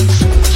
Peace.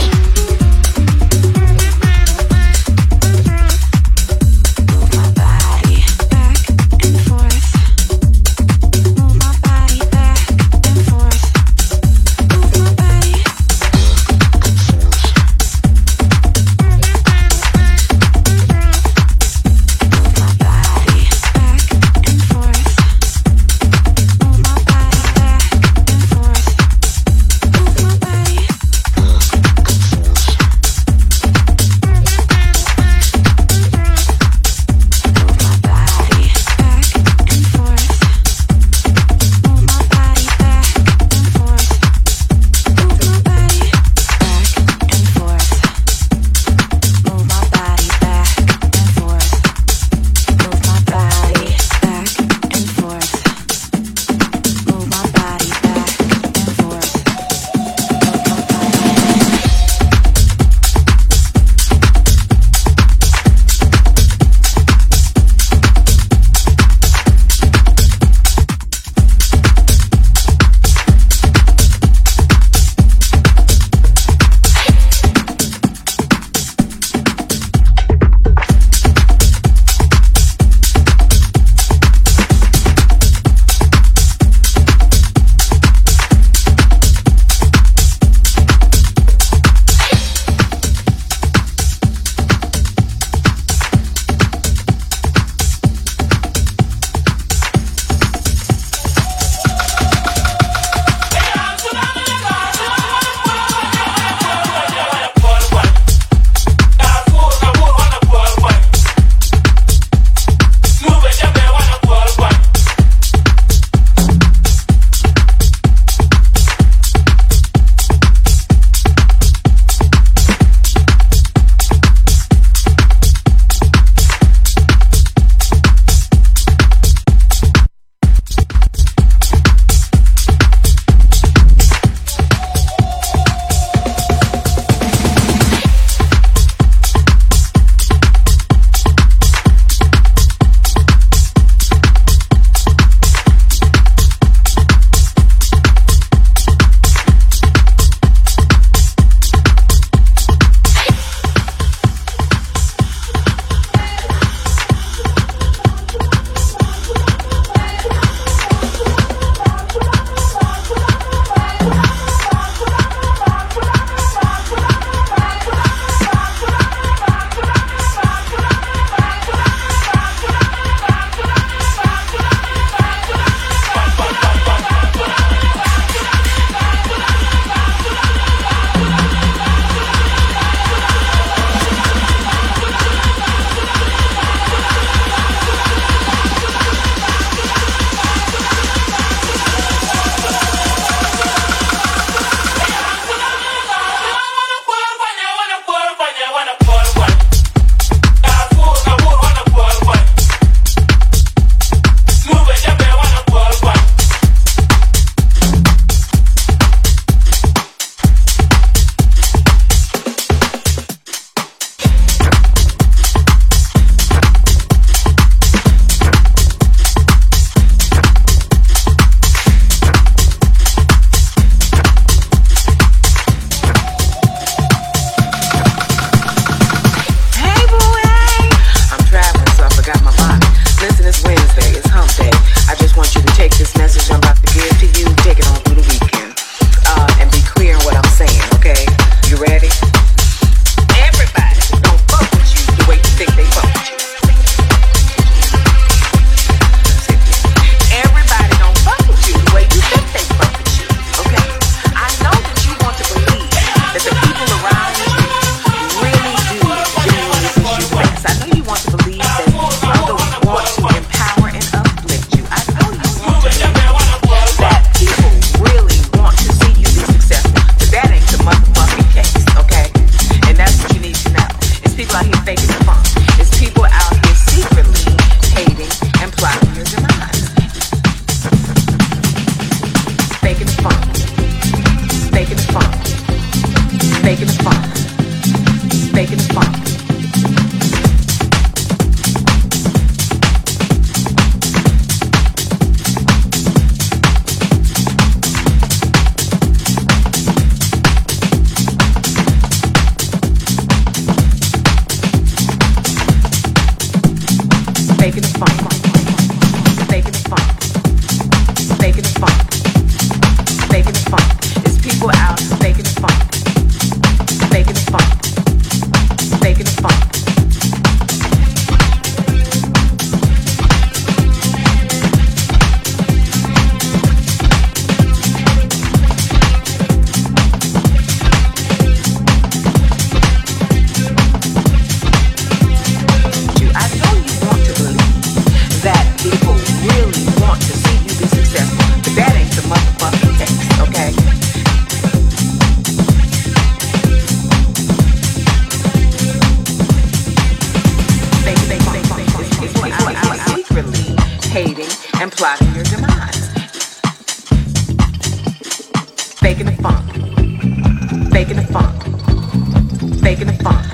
making a funk, the funk.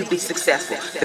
You be successful.